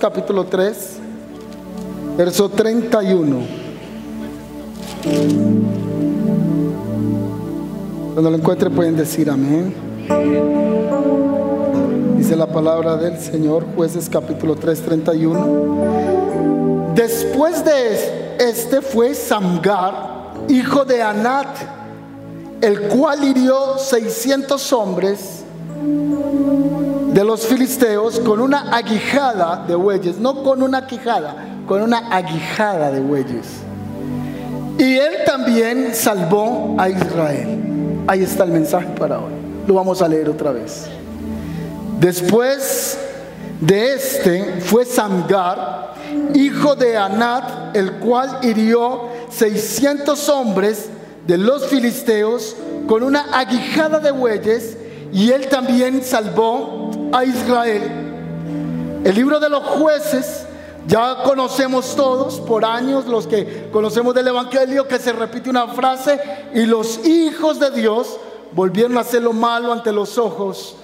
Capítulo 3, verso 31. Cuando lo encuentre pueden decir amén. Dice la palabra del Señor, jueces capítulo 3, 31. Después de este fue Samgar, hijo de Anat, el cual hirió 600 hombres de los filisteos con una aguijada de bueyes, no con una quijada, con una aguijada de bueyes. Y él también salvó a Israel. Ahí está el mensaje para hoy. Lo vamos a leer otra vez. Después de este fue Samgar, hijo de Anat, el cual hirió 600 hombres de los filisteos con una aguijada de bueyes y él también salvó a Israel. El libro de los jueces ya conocemos todos por años los que conocemos del Evangelio que se repite una frase y los hijos de Dios volvieron a hacer lo malo ante los ojos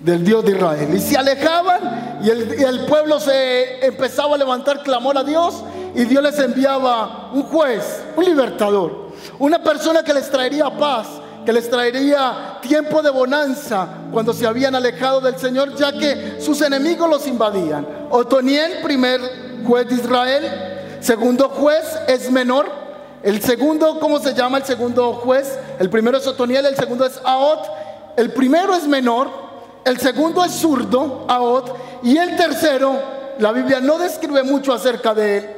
del Dios de Israel. Y se alejaban y el, y el, pueblo se empezaba a levantar clamor a Dios y Dios les enviaba un juez, un libertador, una persona que les traería paz, que les traería tiempo de bonanza cuando se habían alejado del Señor, ya que sus enemigos los invadían. Otoniel, primer juez de Israel, segundo juez es menor. El segundo, ¿cómo se llama el segundo juez? El primero es Otoniel, el segundo es Aot. El primero es menor, el segundo es zurdo, Aot. Y el tercero, la Biblia no describe mucho acerca de él.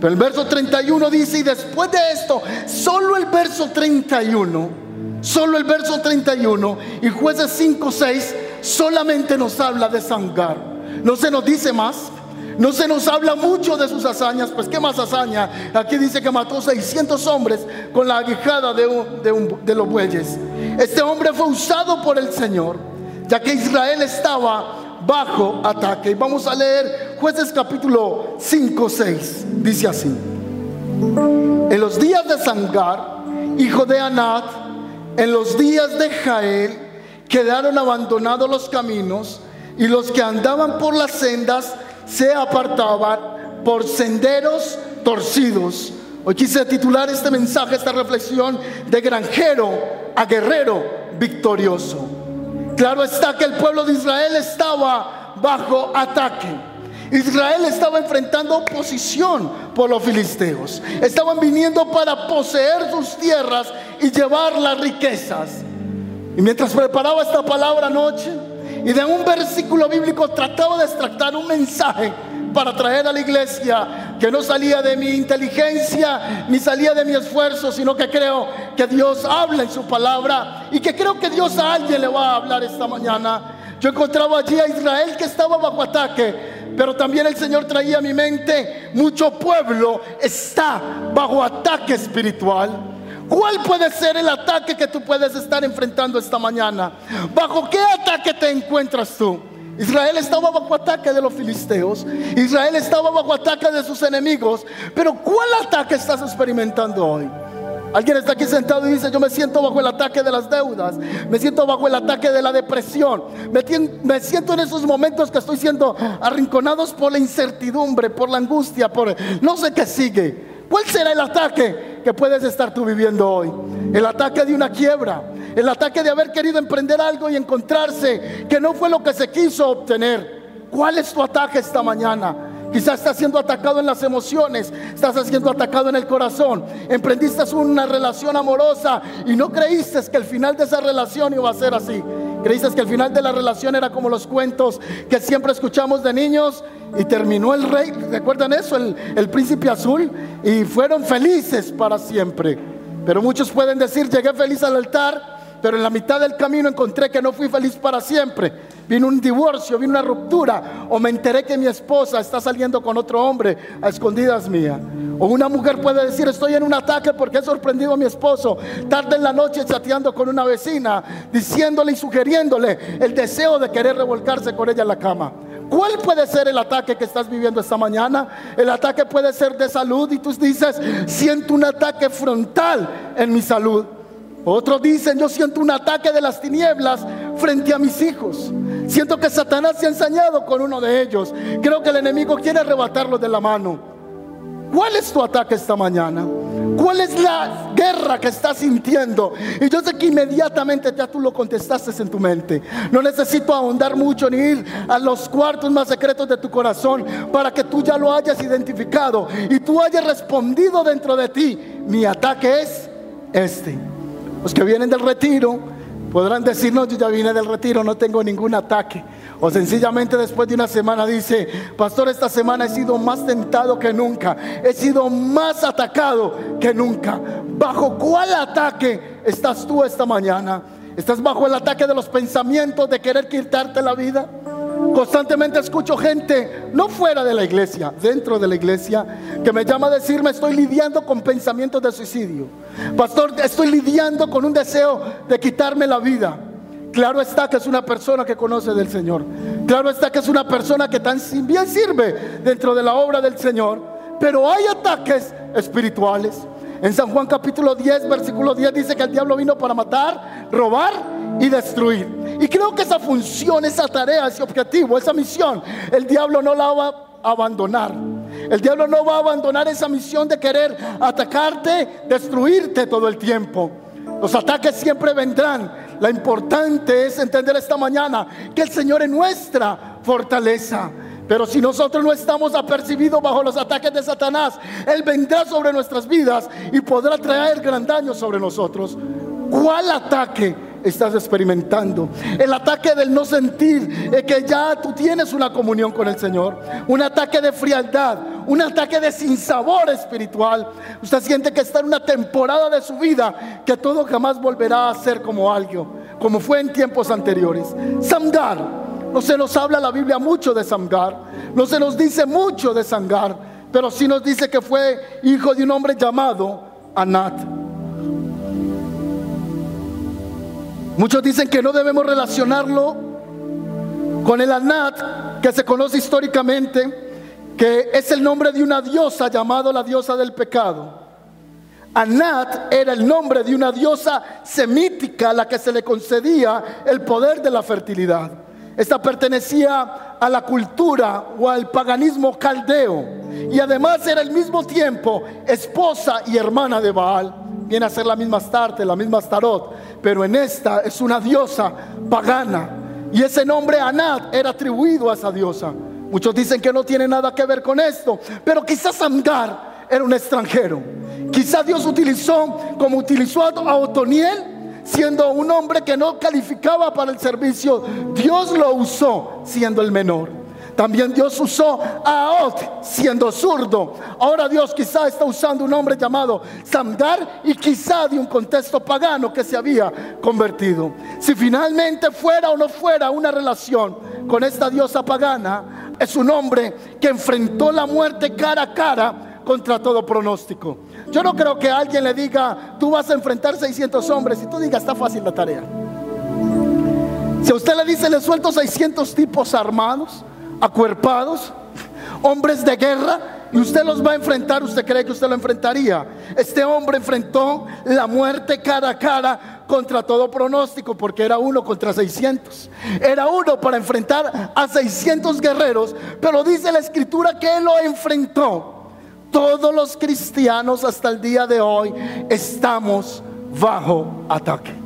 Pero el verso 31 dice, y después de esto, solo el verso 31 Solo el verso 31 y jueces 5, 6 solamente nos habla de Sangar. No se nos dice más. No se nos habla mucho de sus hazañas, pues qué más hazaña. Aquí dice que mató 600 hombres con la aguijada de, de, de los bueyes. Este hombre fue usado por el Señor, ya que Israel estaba bajo ataque. Y vamos a leer jueces capítulo 5, 6. Dice así. En los días de Sangar, hijo de Anat, en los días de Jael quedaron abandonados los caminos y los que andaban por las sendas se apartaban por senderos torcidos. Hoy quise titular este mensaje, esta reflexión de granjero a guerrero victorioso. Claro está que el pueblo de Israel estaba bajo ataque. Israel estaba enfrentando oposición por los filisteos. Estaban viniendo para poseer sus tierras y llevar las riquezas. Y mientras preparaba esta palabra anoche y de un versículo bíblico trataba de extractar un mensaje para traer a la iglesia que no salía de mi inteligencia ni salía de mi esfuerzo, sino que creo que Dios habla en su palabra y que creo que Dios a alguien le va a hablar esta mañana. Yo encontraba allí a Israel que estaba bajo ataque pero también el Señor traía a mi mente, mucho pueblo está bajo ataque espiritual. ¿Cuál puede ser el ataque que tú puedes estar enfrentando esta mañana? ¿Bajo qué ataque te encuentras tú? Israel estaba bajo ataque de los filisteos. Israel estaba bajo ataque de sus enemigos. Pero ¿cuál ataque estás experimentando hoy? Alguien está aquí sentado y dice, yo me siento bajo el ataque de las deudas, me siento bajo el ataque de la depresión, me, siento en esos momentos que estoy siendo arrinconados por la incertidumbre, por la angustia, por no sé qué sigue. ¿Cuál será el ataque que puedes estar tú viviendo hoy? El ataque de una quiebra, el ataque de haber querido emprender algo y encontrarse que no fue lo que se quiso obtener. ¿Cuál es tu ataque esta mañana? Quizás estás siendo atacado en las emociones, estás siendo atacado en el corazón. Emprendiste una relación amorosa y no creíste que el final de esa relación iba a ser así. Creíste que el final de la relación era como los cuentos que siempre escuchamos de niños y terminó el rey, ¿recuerdan eso? El, el príncipe azul y fueron felices para siempre. Pero muchos pueden decir, llegué feliz al altar pero en la mitad del camino encontré que no fui feliz para siempre. Vino un divorcio, vino una ruptura, o me enteré que mi esposa está saliendo con otro hombre a escondidas mía. O una mujer puede decir, estoy en un ataque porque he sorprendido a mi esposo tarde en la noche chateando con una vecina, diciéndole y sugiriéndole el deseo de querer revolcarse con ella en la cama. ¿Cuál puede ser el ataque que estás viviendo esta mañana? El ataque puede ser de salud y tú dices, siento un ataque frontal en mi salud. Otros dicen, yo siento un ataque de las tinieblas frente a mis hijos. Siento que Satanás se ha ensañado con uno de ellos. Creo que el enemigo quiere arrebatarlo de la mano. ¿Cuál es tu ataque esta mañana? ¿Cuál es la guerra que estás sintiendo? Y yo sé que inmediatamente ya tú lo contestaste en tu mente. No necesito ahondar mucho ni ir a los cuartos más secretos de tu corazón para que tú ya lo hayas identificado y tú hayas respondido dentro de ti. Mi ataque es este. Los que vienen del retiro podrán decir, no, yo ya vine del retiro, no tengo ningún ataque. O sencillamente después de una semana dice, pastor, esta semana he sido más tentado que nunca, he sido más atacado que nunca. ¿Bajo cuál ataque estás tú esta mañana? ¿Estás bajo el ataque de los pensamientos de querer quitarte la vida? Constantemente escucho gente, no fuera de la iglesia, dentro de la iglesia, que me llama a decirme, estoy lidiando con pensamientos de suicidio. Pastor, estoy lidiando con un deseo de quitarme la vida. Claro está que es una persona que conoce del Señor. Claro está que es una persona que tan bien sirve dentro de la obra del Señor. Pero hay ataques espirituales. En San Juan capítulo 10, versículo 10 dice que el diablo vino para matar, robar y destruir. Y creo que esa función, esa tarea, ese objetivo, esa misión, el diablo no la va a abandonar. El diablo no va a abandonar esa misión de querer atacarte, destruirte todo el tiempo. Los ataques siempre vendrán. La importante es entender esta mañana que el Señor es nuestra fortaleza. Pero si nosotros no estamos apercibidos bajo los ataques de Satanás, Él vendrá sobre nuestras vidas y podrá traer gran daño sobre nosotros. ¿Cuál ataque estás experimentando? El ataque del no sentir es que ya tú tienes una comunión con el Señor. Un ataque de frialdad, un ataque de sinsabor espiritual. Usted siente que está en una temporada de su vida que todo jamás volverá a ser como algo, como fue en tiempos anteriores. Samgar no se nos habla la Biblia mucho de Samgar, no se nos dice mucho de Samgar, pero sí nos dice que fue hijo de un hombre llamado Anat. Muchos dicen que no debemos relacionarlo con el Anat, que se conoce históricamente, que es el nombre de una diosa llamada la diosa del pecado. Anat era el nombre de una diosa semítica a la que se le concedía el poder de la fertilidad. Esta pertenecía a la cultura o al paganismo caldeo y además era al mismo tiempo esposa y hermana de Baal. Viene a ser la misma Astarte, la misma Astarot, pero en esta es una diosa pagana y ese nombre Anat era atribuido a esa diosa. Muchos dicen que no tiene nada que ver con esto, pero quizás Amgar era un extranjero. Quizás Dios utilizó como utilizó a Otoniel siendo un hombre que no calificaba para el servicio, Dios lo usó siendo el menor. También Dios usó a Ot siendo zurdo. Ahora Dios quizá está usando un hombre llamado Samgar y quizá de un contexto pagano que se había convertido. Si finalmente fuera o no fuera una relación con esta diosa pagana, es un hombre que enfrentó la muerte cara a cara contra todo pronóstico. Yo no creo que alguien le diga, tú vas a enfrentar 600 hombres y tú digas, está fácil la tarea. Si a usted le dice, le suelto 600 tipos armados, acuerpados, hombres de guerra, y usted los va a enfrentar, ¿usted cree que usted lo enfrentaría? Este hombre enfrentó la muerte cara a cara contra todo pronóstico, porque era uno contra 600. Era uno para enfrentar a 600 guerreros, pero dice la escritura que él lo enfrentó todos los cristianos hasta el día de hoy estamos bajo ataque.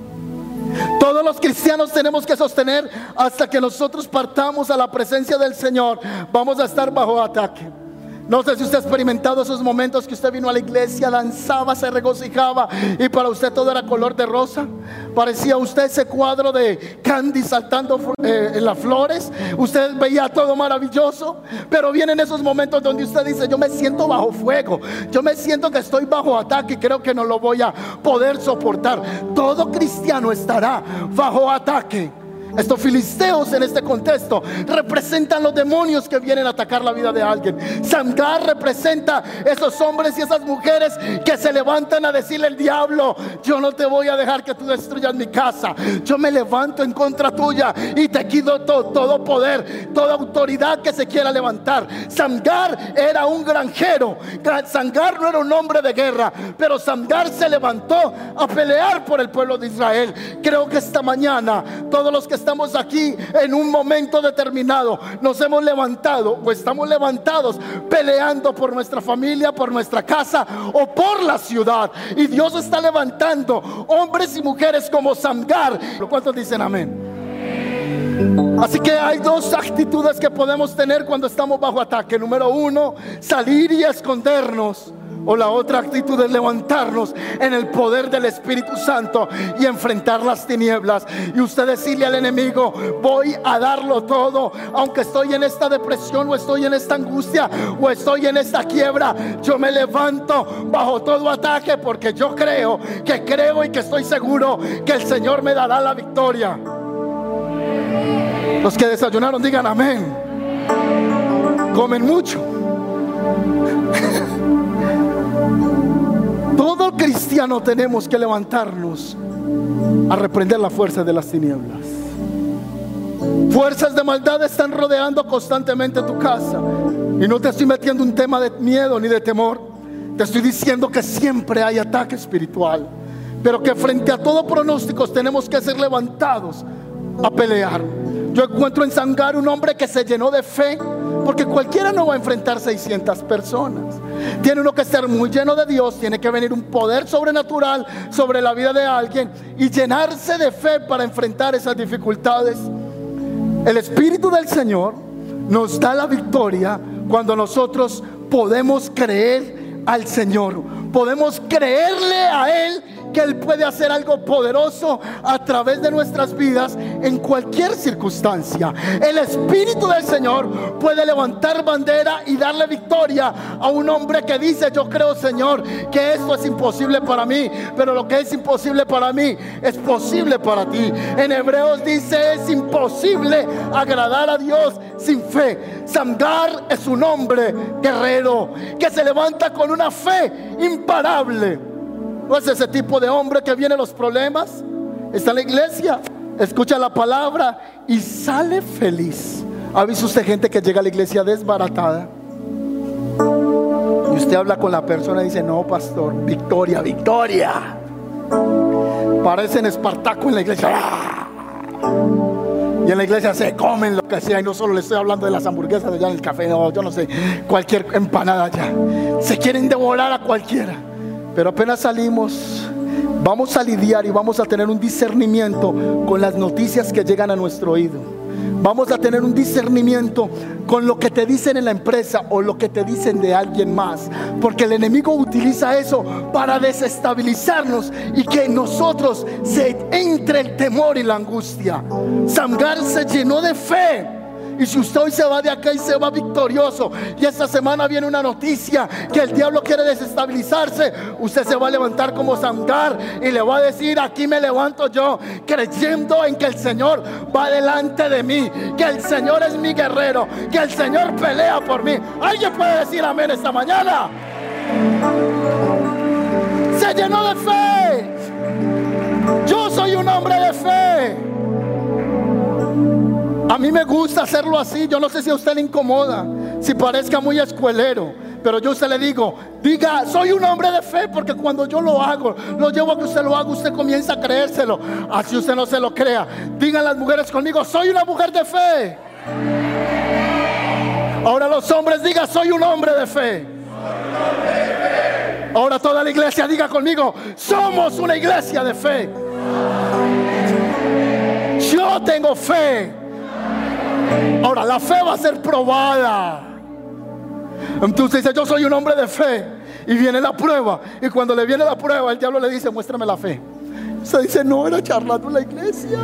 Todos los cristianos tenemos que sostener hasta que nosotros partamos a la presencia del Señor. Vamos a estar bajo ataque. No sé si usted ha experimentado esos momentos que usted vino a la iglesia, danzaba, se regocijaba y para usted todo era color de rosa. Parecía usted ese cuadro de Candy saltando eh, en las flores. Usted veía todo maravilloso, pero vienen esos momentos donde usted dice, yo me siento bajo fuego, yo me siento que estoy bajo ataque y creo que no lo voy a poder soportar. Todo cristiano estará bajo ataque. Estos filisteos en este contexto representan los demonios que vienen a atacar la vida de alguien. Samgar representa esos hombres y esas mujeres que se levantan a decirle al diablo, yo no te voy a dejar que tú destruyas mi casa. Yo me levanto en contra tuya y te quito todo, todo poder, toda autoridad que se quiera levantar. Samgar era un granjero. Samgar no era un hombre de guerra, pero Samgar se levantó a pelear por el pueblo de Israel. Creo que esta mañana todos los que estamos aquí en un momento determinado, nos hemos levantado o estamos levantados peleando por nuestra familia, por nuestra casa o por la ciudad. Y Dios está levantando hombres y mujeres como Samgar. ¿Cuántos dicen amén? Así que hay dos actitudes que podemos tener cuando estamos bajo ataque. Número uno, salir y escondernos. O la otra actitud es levantarnos en el poder del Espíritu Santo y enfrentar las tinieblas. Y usted decirle al enemigo, voy a darlo todo, aunque estoy en esta depresión o estoy en esta angustia o estoy en esta quiebra, yo me levanto bajo todo ataque porque yo creo, que creo y que estoy seguro que el Señor me dará la victoria. Los que desayunaron digan amén. Comen mucho. Todo cristiano tenemos que levantarnos a reprender la fuerza de las tinieblas. Fuerzas de maldad están rodeando constantemente tu casa. Y no te estoy metiendo un tema de miedo ni de temor. Te estoy diciendo que siempre hay ataque espiritual. Pero que frente a todo pronósticos tenemos que ser levantados a pelear. Yo encuentro en Sangar un hombre que se llenó de fe, porque cualquiera no va a enfrentar 600 personas. Tiene uno que ser muy lleno de Dios, tiene que venir un poder sobrenatural sobre la vida de alguien y llenarse de fe para enfrentar esas dificultades. El Espíritu del Señor nos da la victoria cuando nosotros podemos creer al Señor, podemos creerle a Él que Él puede hacer algo poderoso a través de nuestras vidas en cualquier circunstancia. El Espíritu del Señor puede levantar bandera y darle victoria a un hombre que dice, yo creo Señor que esto es imposible para mí, pero lo que es imposible para mí es posible para ti. En Hebreos dice, es imposible agradar a Dios sin fe. Samgar es un hombre guerrero que se levanta con una fe imparable no es ese tipo de hombre que viene los problemas. Está en la iglesia, escucha la palabra y sale feliz. ¿Ha visto usted gente que llega a la iglesia desbaratada? Y usted habla con la persona y dice, no, pastor, victoria, victoria. Parecen Espartaco en la iglesia. Y en la iglesia se comen lo que sea. Y no solo le estoy hablando de las hamburguesas allá en el café, no, yo no sé, cualquier empanada allá. Se quieren devorar a cualquiera. Pero apenas salimos, vamos a lidiar y vamos a tener un discernimiento con las noticias que llegan a nuestro oído. Vamos a tener un discernimiento con lo que te dicen en la empresa o lo que te dicen de alguien más. Porque el enemigo utiliza eso para desestabilizarnos y que nosotros se entre el temor y la angustia. Samgar se llenó de fe y si usted hoy se va de acá y se va victorioso, y esta semana viene una noticia que el diablo quiere desestabilizarse, usted se va a levantar como Samgar y le va a decir, aquí me levanto yo, creyendo en que el Señor va delante de mí, que el Señor es mi guerrero, que el Señor pelea por mí. ¿Alguien puede decir amén esta mañana? Se llenó de fe. Yo soy un hombre de fe. A mí me gusta hacerlo así. Yo no sé si a usted le incomoda, si parezca muy escuelero. Pero yo usted le digo, diga, soy un hombre de fe, porque cuando yo lo hago, lo llevo a que usted lo haga, usted comienza a creérselo. Así usted no se lo crea. Digan las mujeres conmigo, soy una mujer de fe. Ahora los hombres digan, soy un hombre de fe. Ahora toda la iglesia diga conmigo, somos una iglesia de fe. Yo tengo fe. Ahora, la fe va a ser probada. Entonces dice, yo soy un hombre de fe. Y viene la prueba. Y cuando le viene la prueba, el diablo le dice, muéstrame la fe. Se dice, no, era charlando en la iglesia.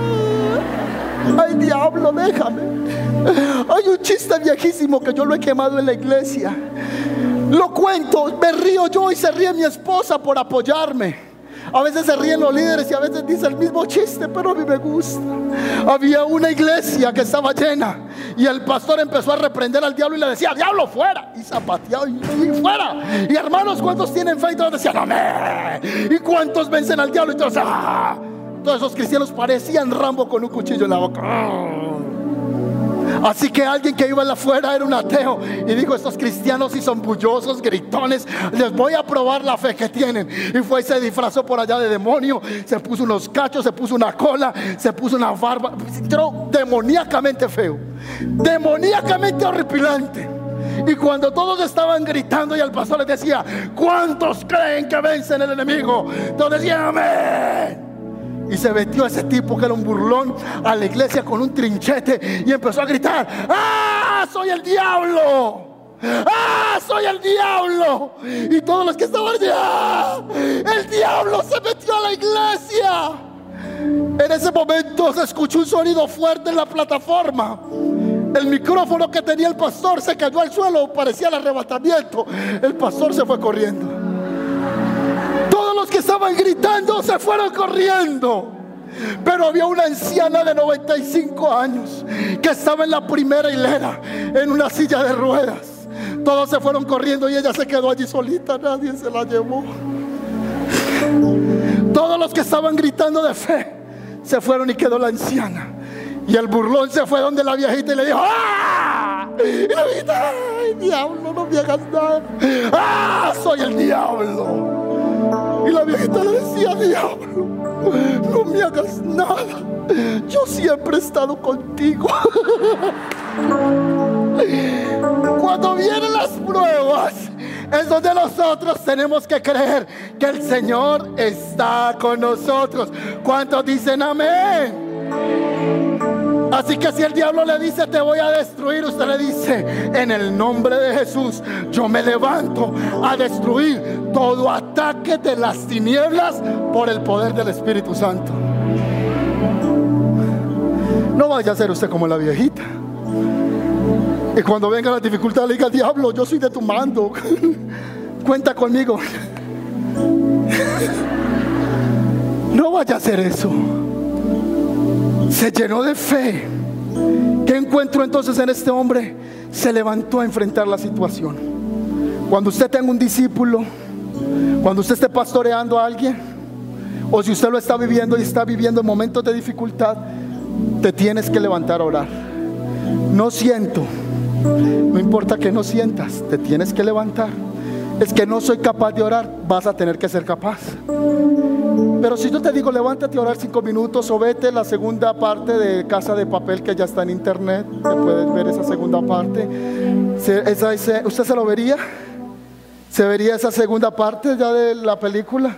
Ay, diablo, déjame. Hay un chiste viejísimo que yo lo he quemado en la iglesia. Lo cuento, me río yo y se ríe mi esposa por apoyarme. A veces se ríen los líderes y a veces dice el mismo chiste, pero a mí me gusta. Había una iglesia que estaba llena y el pastor empezó a reprender al diablo y le decía, diablo, fuera. Y zapateado y, fuera. Y hermanos, ¿cuántos tienen fe? Y todos decían, amén. ¿Y cuántos vencen al diablo? Y todos, ah. Todos esos cristianos parecían Rambo con un cuchillo en la boca. Así que alguien que iba afuera era un ateo y dijo, estos cristianos si son bullosos, gritones, les voy a probar la fe que tienen. Y fue y se disfrazó por allá de demonio, se puso unos cachos, se puso una cola, se puso una barba, entró demoníacamente feo, demoníacamente horripilante. Y cuando todos estaban gritando y el pastor les decía, ¿cuántos creen que vencen el enemigo? Todos decían, amén. Y se metió ese tipo que era un burlón a la iglesia con un trinchete y empezó a gritar, ¡ah, soy el diablo! ¡Ah, soy el diablo! Y todos los que estaban allá, ¡ah! ¡el diablo se metió a la iglesia! En ese momento se escuchó un sonido fuerte en la plataforma. El micrófono que tenía el pastor se cayó al suelo, parecía el arrebatamiento. El pastor se fue corriendo estaban gritando se fueron corriendo. Pero había una anciana de 95 años que estaba en la primera hilera, en una silla de ruedas. Todos se fueron corriendo y ella se quedó allí solita, nadie se la llevó. Todos los que estaban gritando de fe se fueron y quedó la anciana. Y el burlón se fue donde la viejita y le dijo, ¡ah! Y la viejita, ¡ay, diablo, no me hagas nada! ¡Ah, soy el diablo! Y la viejita le decía, diablo, no me hagas nada. Yo siempre he estado contigo. Cuando vienen las pruebas, es donde nosotros tenemos que creer que el Señor está con nosotros. ¿Cuántos dicen amén? Así que si el diablo le dice te voy a destruir, usted le dice en el nombre de Jesús, yo me levanto a destruir todo ataque de las tinieblas por el poder del Espíritu Santo. No vaya a ser usted como la viejita. Y cuando venga la dificultad le diga, diablo, yo soy de tu mando. Cuenta conmigo. No vaya a hacer eso se llenó de fe. ¿Qué encuentro entonces en este hombre? Se levantó a enfrentar la situación. Cuando usted tenga un discípulo, cuando usted esté pastoreando a alguien, o si usted lo está viviendo y está viviendo en momentos de dificultad, te tienes que levantar a orar. No siento, no importa que no sientas, te tienes que levantar. Es que no soy capaz de orar, vas a tener que ser capaz. Pero si yo te digo, levántate a orar cinco minutos o vete la segunda parte de Casa de Papel que ya está en internet, que puedes ver esa segunda parte. ¿Usted se lo vería? ¿Se vería esa segunda parte ya de la película?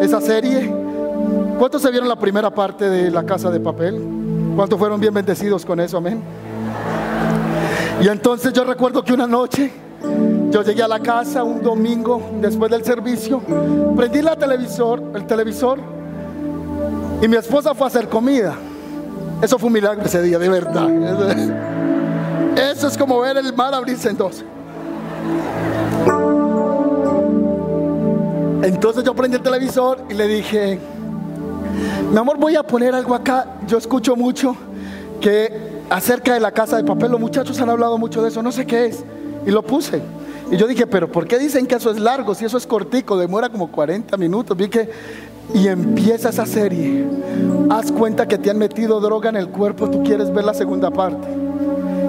¿Esa serie? ¿Cuántos se vieron la primera parte de La Casa de Papel? ¿Cuántos fueron bien bendecidos con eso? Amén. Y entonces yo recuerdo que una noche yo llegué a la casa un domingo después del servicio, prendí la televisor, el televisor y mi esposa fue a hacer comida. Eso fue un milagro ese día, de verdad. Eso es como ver el mar abrirse en dos. Entonces yo prendí el televisor y le dije, mi amor, voy a poner algo acá. Yo escucho mucho que acerca de la casa de papel, los muchachos han hablado mucho de eso, no sé qué es. Y lo puse. Y yo dije, pero ¿por qué dicen que eso es largo? Si eso es cortico, demora como 40 minutos. Vi que y empieza esa serie. Haz cuenta que te han metido droga en el cuerpo, tú quieres ver la segunda parte.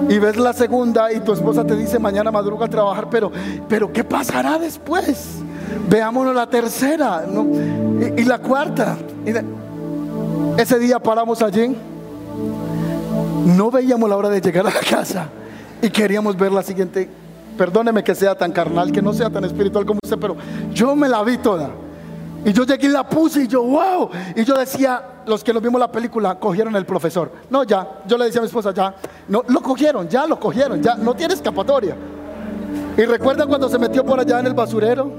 Y ves la segunda y tu esposa te dice mañana madruga a trabajar, pero, pero ¿qué pasará después? Veámonos la tercera y, la cuarta. ese día paramos allí. No veíamos la hora de llegar a la casa y queríamos ver la siguiente Perdóneme que sea tan carnal, que no sea tan espiritual como usted, pero yo me la vi toda. Y yo llegué y la puse y yo, wow. Y yo decía, los que nos vimos la película, cogieron el profesor. No, ya. Yo le decía a mi esposa, ya. No, lo cogieron, ya lo cogieron, ya. No tiene escapatoria. Y recuerdan cuando se metió por allá en el basurero,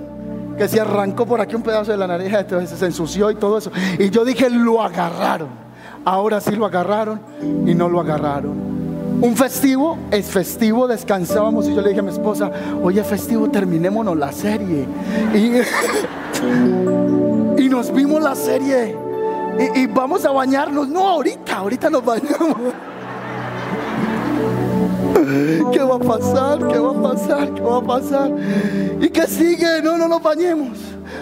que se arrancó por aquí un pedazo de la nariz, se ensució y todo eso. Y yo dije, lo agarraron. Ahora sí lo agarraron y no lo agarraron. Un festivo es festivo, descansábamos y yo le dije a mi esposa, oye festivo, terminémonos la serie. Y, y nos vimos la serie y, vamos a bañarnos. No, ahorita, ahorita nos bañamos. ¿Qué va a pasar? ¿Qué va a pasar? ¿Qué va a pasar? ¿Y qué sigue? No, no nos bañemos.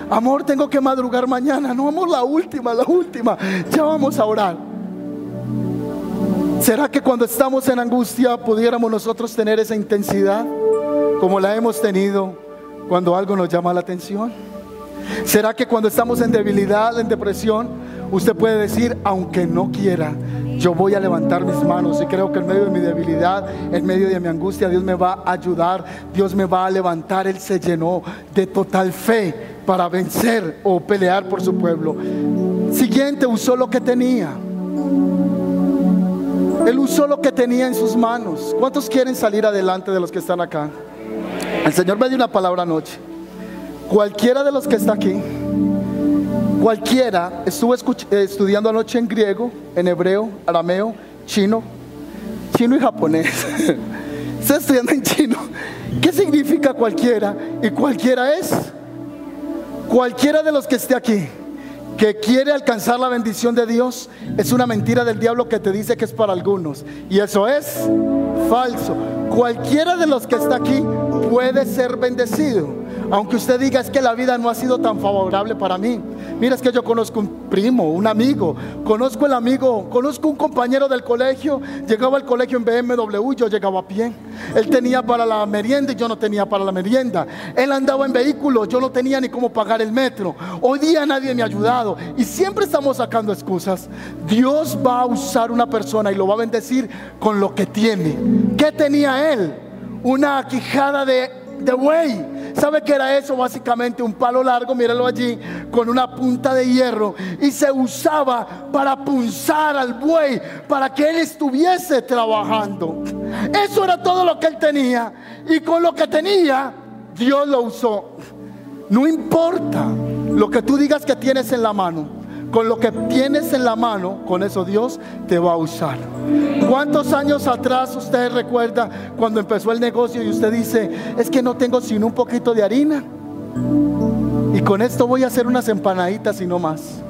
Amor, tengo que madrugar mañana. No, vamos la última, la última. Ya vamos a orar. ¿Será que cuando estamos en angustia pudiéramos nosotros tener esa intensidad como la hemos tenido cuando algo nos llama la atención? ¿Será que cuando estamos en debilidad, en depresión, usted puede decir, aunque no quiera, yo voy a levantar mis manos y creo que en medio de mi debilidad, en medio de mi angustia, Dios me va a ayudar, Dios me va a levantar. Él se llenó de total fe para vencer o pelear por su pueblo. Siguiente, usó lo que tenía. Él usó lo que tenía en sus manos. ¿Cuántos quieren salir adelante de los que están acá? El Señor me dio una palabra anoche. Cualquiera de los que está aquí, cualquiera, estuvo eh, estudiando anoche en griego, en hebreo, arameo, chino, chino y japonés. Está estudiando en chino. ¿Qué significa cualquiera? Y cualquiera es cualquiera de los que esté aquí que quiere alcanzar la bendición de Dios es una mentira del diablo que te dice que es para algunos. Y eso es falso. Cualquiera de los que está aquí puede ser bendecido. Aunque usted diga es que la vida no ha sido tan favorable para mí. Mira, es que yo conozco un primo, un amigo, conozco el amigo, conozco un compañero del colegio, llegaba al colegio en BMW, yo llegaba a pie. Él tenía para la merienda y yo no tenía para la merienda. Él andaba en vehículo, yo no tenía ni cómo pagar el metro. Hoy día nadie me ha ayudado y siempre estamos sacando excusas. Dios va a usar una persona y lo va a bendecir con lo que tiene. ¿Qué tenía él? Una quijada de, de buey ¿Sabe qué era eso? Básicamente un palo largo, míralo allí, con una punta de hierro. Y se usaba para punzar al buey, para que él estuviese trabajando. Eso era todo lo que él tenía. Y con lo que tenía, Dios lo usó. No importa lo que tú digas que tienes en la mano. Con lo que tienes en la mano, con eso Dios te va a usar. ¿Cuántos años atrás usted recuerda cuando empezó el negocio y usted dice, es que no tengo sino un poquito de harina? Y con esto voy a hacer unas empanaditas y no más.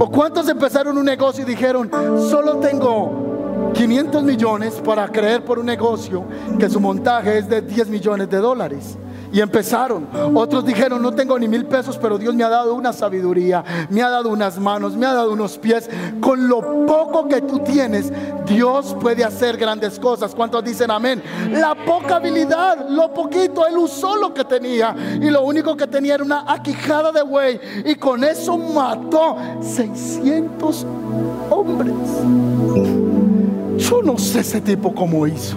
¿O cuántos empezaron un negocio y dijeron, solo tengo 500 millones para creer por un negocio que su montaje es de 10 millones de dólares? Y empezaron. Otros dijeron, no tengo ni mil pesos, pero Dios me ha dado una sabiduría, me ha dado unas manos, me ha dado unos pies. Con lo poco que tú tienes, Dios puede hacer grandes cosas. ¿Cuántos dicen amén? La poca habilidad, lo poquito, él usó lo que tenía. Y lo único que tenía era una aquijada de buey. Y con eso mató 600 hombres. Yo no sé ese tipo cómo hizo.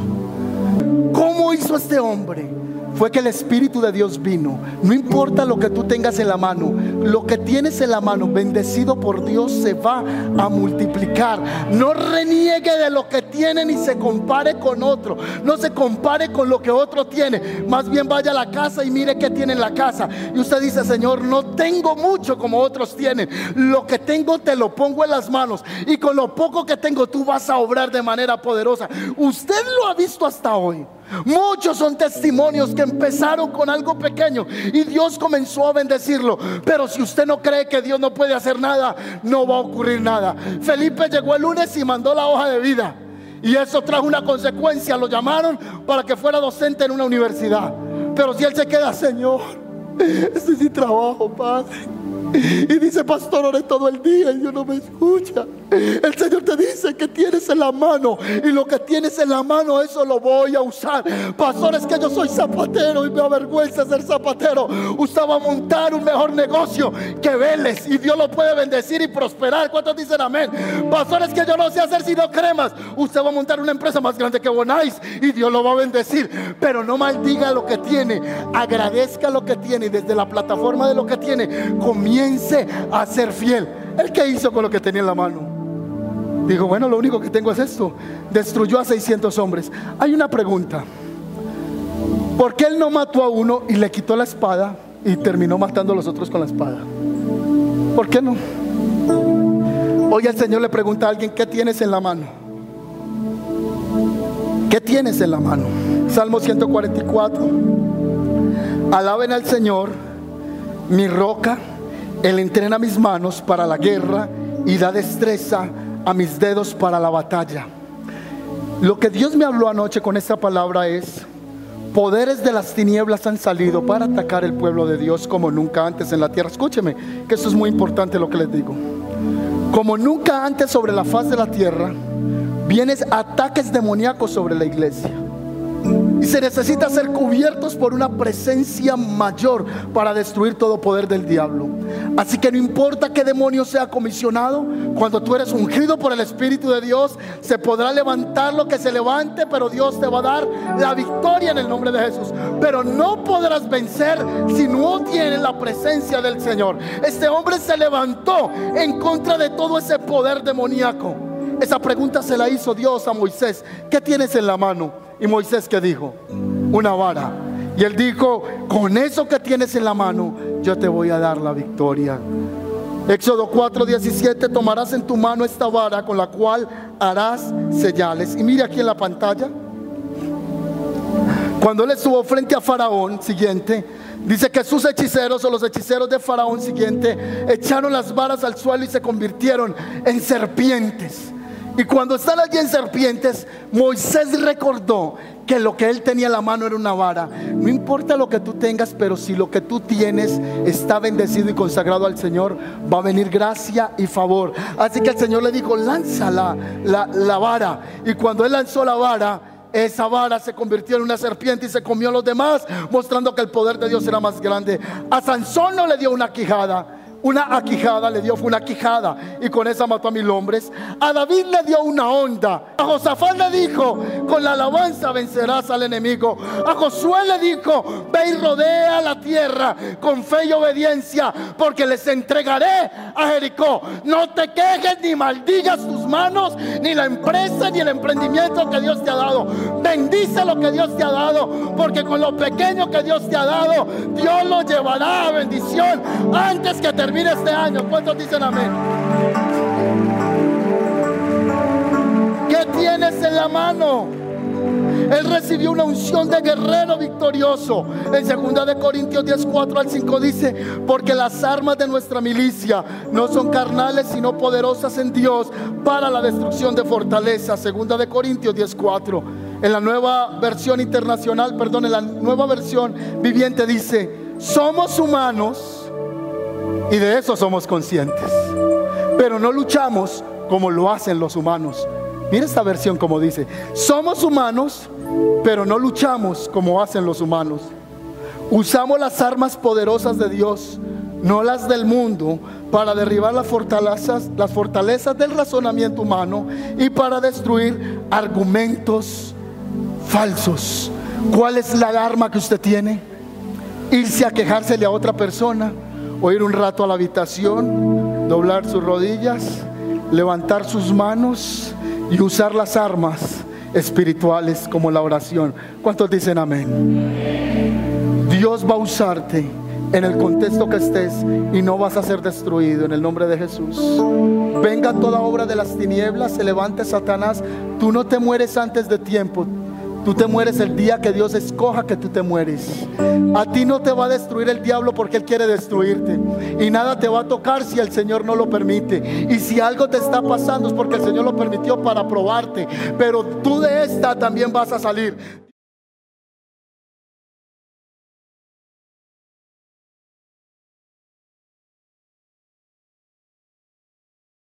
¿Cómo hizo este hombre? Fue que el Espíritu de Dios vino. No importa lo que tú tengas en la mano, lo que tienes en la mano, bendecido por Dios, se va a multiplicar. No reniegue de lo que tiene ni se compare con otro. No se compare con lo que otro tiene. Más bien vaya a la casa y mire qué tiene en la casa. Y usted dice, Señor, no tengo mucho como otros tienen. Lo que tengo te lo pongo en las manos. Y con lo poco que tengo tú vas a obrar de manera poderosa. Usted lo ha visto hasta hoy. Muchos son testimonios que empezaron con algo pequeño y Dios comenzó a bendecirlo. Pero si usted no cree que Dios no puede hacer nada, no va a ocurrir nada. Felipe llegó el lunes y mandó la hoja de vida. Y eso trajo una consecuencia. Lo llamaron para que fuera docente en una universidad. Pero si él se queda, Señor, estoy sin trabajo, Padre. Y dice, pastor, ore todo el día y Dios no me escucha. El Señor te dice que tienes en la mano y lo que tienes en la mano, eso lo voy a usar. Pastor, es que yo soy zapatero y me avergüenza ser zapatero. Usted va a montar un mejor negocio que Vélez y Dios lo puede bendecir y prosperar. ¿Cuántos dicen amén? Pastor, es que yo no sé hacer sino cremas. Usted va a montar una empresa más grande que Bonais y Dios lo va a bendecir. Pero no maldiga lo que tiene, agradezca lo que tiene y desde la plataforma de lo que tiene, comience a ser fiel. ¿El que hizo con lo que tenía en la mano? Dijo, bueno, lo único que tengo es esto. Destruyó a 600 hombres. Hay una pregunta. ¿Por qué él no mató a uno y le quitó la espada y terminó matando a los otros con la espada? ¿Por qué no? Hoy el Señor le pregunta a alguien, ¿qué tienes en la mano? ¿Qué tienes en la mano? Salmo 144. Alaben al Señor, mi roca, Él entrena mis manos para la guerra y da destreza a mis dedos para la batalla. Lo que Dios me habló anoche con esta palabra es, poderes de las tinieblas han salido para atacar el pueblo de Dios como nunca antes en la tierra. Escúcheme, que eso es muy importante lo que les digo. Como nunca antes sobre la faz de la tierra, vienen ataques demoníacos sobre la iglesia. Y se necesita ser cubiertos por una presencia mayor para destruir todo poder del diablo. Así que no importa qué demonio sea comisionado, cuando tú eres ungido por el Espíritu de Dios, se podrá levantar lo que se levante, pero Dios te va a dar la victoria en el nombre de Jesús. Pero no podrás vencer si no tienes la presencia del Señor. Este hombre se levantó en contra de todo ese poder demoníaco. Esa pregunta se la hizo Dios a Moisés. ¿Qué tienes en la mano? ¿Y Moisés qué dijo? Una vara. Y él dijo, con eso que tienes en la mano, yo te voy a dar la victoria. Éxodo 4:17, tomarás en tu mano esta vara con la cual harás señales. Y mire aquí en la pantalla, cuando él estuvo frente a Faraón, siguiente, dice que sus hechiceros o los hechiceros de Faraón, siguiente, echaron las varas al suelo y se convirtieron en serpientes. Y cuando están allí en serpientes, Moisés recordó que lo que él tenía en la mano era una vara. No importa lo que tú tengas, pero si lo que tú tienes está bendecido y consagrado al Señor, va a venir gracia y favor. Así que el Señor le dijo, lanza la, la, vara. Y cuando él lanzó la vara, esa vara se convirtió en una serpiente y se comió a los demás, mostrando que el poder de Dios era más grande. A Sansón no le dio una quijada una aquijada le dio, fue una quijada, y con esa mató a mil hombres. A David le dio una onda. A Josafat le dijo, con la alabanza vencerás al enemigo. A Josué le dijo, ve y rodea la tierra con fe y obediencia, porque les entregaré a Jericó. No te quejes ni maldigas tus manos, ni la empresa, ni el emprendimiento que Dios te ha dado. Bendice lo que Dios te ha dado, porque con lo pequeño que Dios te ha dado, Dios lo llevará a bendición antes que termine este año. ¿Cuántos dicen amén? ¿Qué tienes en la mano? Él recibió una unción de guerrero victorioso. En 2 de Corintios 10, 4 al 5 dice, porque las armas de nuestra milicia no son carnales, sino poderosas en Dios para la destrucción de fortalezas. 2 de Corintios 10, 4. En la nueva versión internacional, perdón, en la nueva versión viviente dice, somos humanos y de eso somos conscientes. Pero no luchamos como lo hacen los humanos. Mira esta versión como dice, somos humanos, pero no luchamos como hacen los humanos. Usamos las armas poderosas de Dios, no las del mundo, para derribar las fortalezas, las fortalezas del razonamiento humano y para destruir argumentos falsos. ¿Cuál es la arma que usted tiene? Irse a quejársele a otra persona o ir un rato a la habitación, doblar sus rodillas, levantar sus manos y usar las armas espirituales como la oración. ¿Cuántos dicen amén? Dios va a usarte en el contexto que estés y no vas a ser destruido en el nombre de Jesús. Venga toda obra de las tinieblas, se levante Satanás, tú no te mueres antes de tiempo. Tú te mueres el día que Dios escoja que tú te mueres. A ti no te va a destruir el diablo porque Él quiere destruirte. Y nada te va a tocar si el Señor no lo permite. Y si algo te está pasando es porque el Señor lo permitió para probarte. Pero tú de esta también vas a salir.